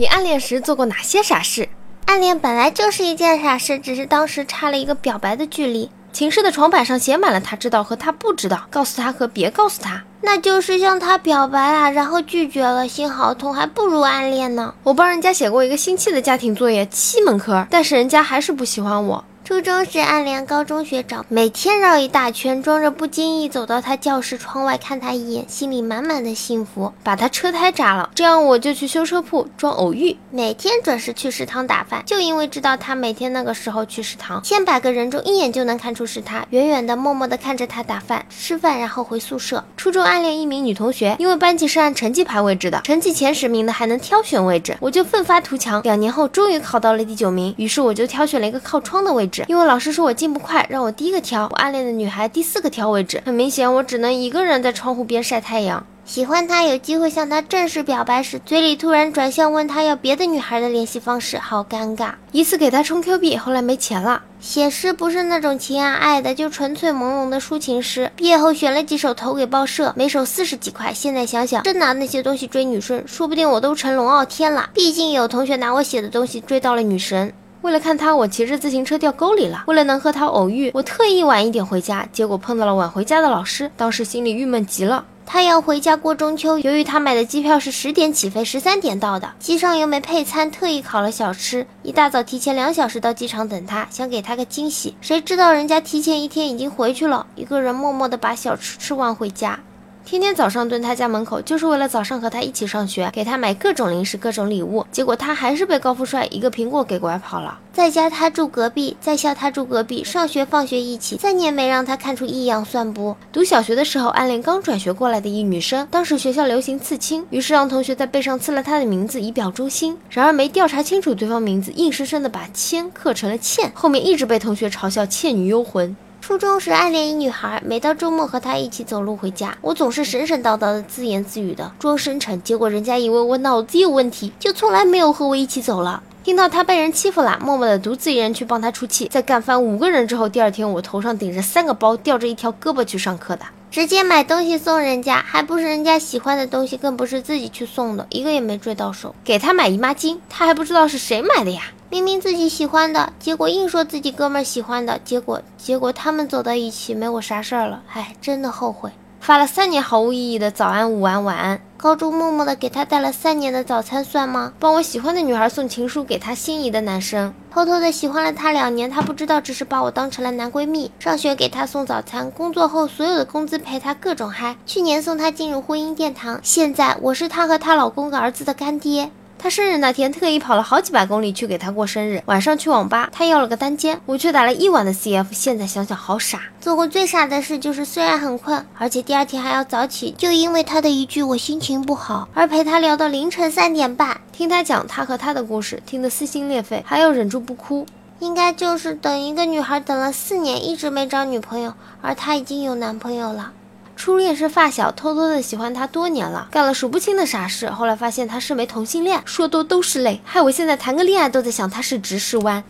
你暗恋时做过哪些傻事？暗恋本来就是一件傻事，只是当时差了一个表白的距离。寝室的床板上写满了他知道和他不知道，告诉他和别告诉他。那就是向他表白啊，然后拒绝了，心好痛，还不如暗恋呢。我帮人家写过一个星期的家庭作业，七门科，但是人家还是不喜欢我。初中时暗恋高中学长，每天绕一大圈，装着不经意走到他教室窗外看他一眼，心里满满的幸福，把他车胎扎了，这样我就去修车铺装偶遇，每天准时去食堂打饭，就因为知道他每天那个时候去食堂，千百个人中一眼就能看出是他，远远的默默的看着他打饭吃饭，然后回宿舍。初中暗恋一名女同学，因为班级是按成绩排位置的，成绩前十名的还能挑选位置，我就奋发图强，两年后终于考到了第九名，于是我就挑选了一个靠窗的位置，因为老师说我。进步快，让我第一个挑。我暗恋的女孩第四个挑位置，很明显，我只能一个人在窗户边晒太阳。喜欢他，有机会向他正式表白时，嘴里突然转向问他要别的女孩的联系方式，好尴尬。一次给他充 Q 币，后来没钱了。写诗不是那种情啊爱的，就纯粹朦胧的抒情诗。毕业后选了几首投给报社，每首四十几块。现在想想，真拿那些东西追女生，说不定我都成龙傲天了。毕竟有同学拿我写的东西追到了女神。为了看他，我骑着自行车掉沟里了。为了能和他偶遇，我特意晚一点回家，结果碰到了晚回家的老师，当时心里郁闷极了。他要回家过中秋，由于他买的机票是十点起飞，十三点到的，机上又没配餐，特意烤了小吃，一大早提前两小时到机场等他，想给他个惊喜。谁知道人家提前一天已经回去了，一个人默默的把小吃吃完回家。天天早上蹲他家门口，就是为了早上和他一起上学，给他买各种零食、各种礼物。结果他还是被高富帅一个苹果给拐跑了。在家他住隔壁，在校他住隔壁，上学放学一起，再也没让他看出异样，算不？读小学的时候，暗恋刚转学过来的一女生，当时学校流行刺青，于是让同学在背上刺了她的名字以表忠心。然而没调查清楚对方名字，硬生生的把谦刻成了倩，后面一直被同学嘲笑倩女幽魂。初中时暗恋一女孩，每到周末和她一起走路回家，我总是神神叨叨的自言自语的装深沉，结果人家以为我脑子有问题，就从来没有和我一起走了。听到她被人欺负了，默默的独自一人去帮她出气，在干翻五个人之后，第二天我头上顶着三个包，吊着一条胳膊去上课的，直接买东西送人家，还不是人家喜欢的东西，更不是自己去送的，一个也没追到手。给她买姨妈巾，她还不知道是谁买的呀。明明自己喜欢的，结果硬说自己哥们儿喜欢的，结果结果他们走到一起没我啥事儿了，唉，真的后悔。发了三年毫无意义的早安、午安、晚安。高中默默的给他带了三年的早餐算吗？帮我喜欢的女孩送情书给她心仪的男生，偷偷的喜欢了他两年，他不知道只是把我当成了男闺蜜。上学给他送早餐，工作后所有的工资陪他各种嗨。去年送他进入婚姻殿堂，现在我是他和她老公的儿子的干爹。他生日那天特意跑了好几百公里去给他过生日。晚上去网吧，他要了个单间，我却打了一晚的 CF。现在想想好傻。做过最傻的事就是虽然很困，而且第二天还要早起，就因为他的一句我心情不好，而陪他聊到凌晨三点半，听他讲他和他的故事，听得撕心裂肺，还要忍住不哭。应该就是等一个女孩等了四年，一直没找女朋友，而他已经有男朋友了。初恋是发小，偷偷的喜欢他多年了，干了数不清的傻事。后来发现他是枚同性恋，说多都是泪，害我现在谈个恋爱都在想他是直是弯。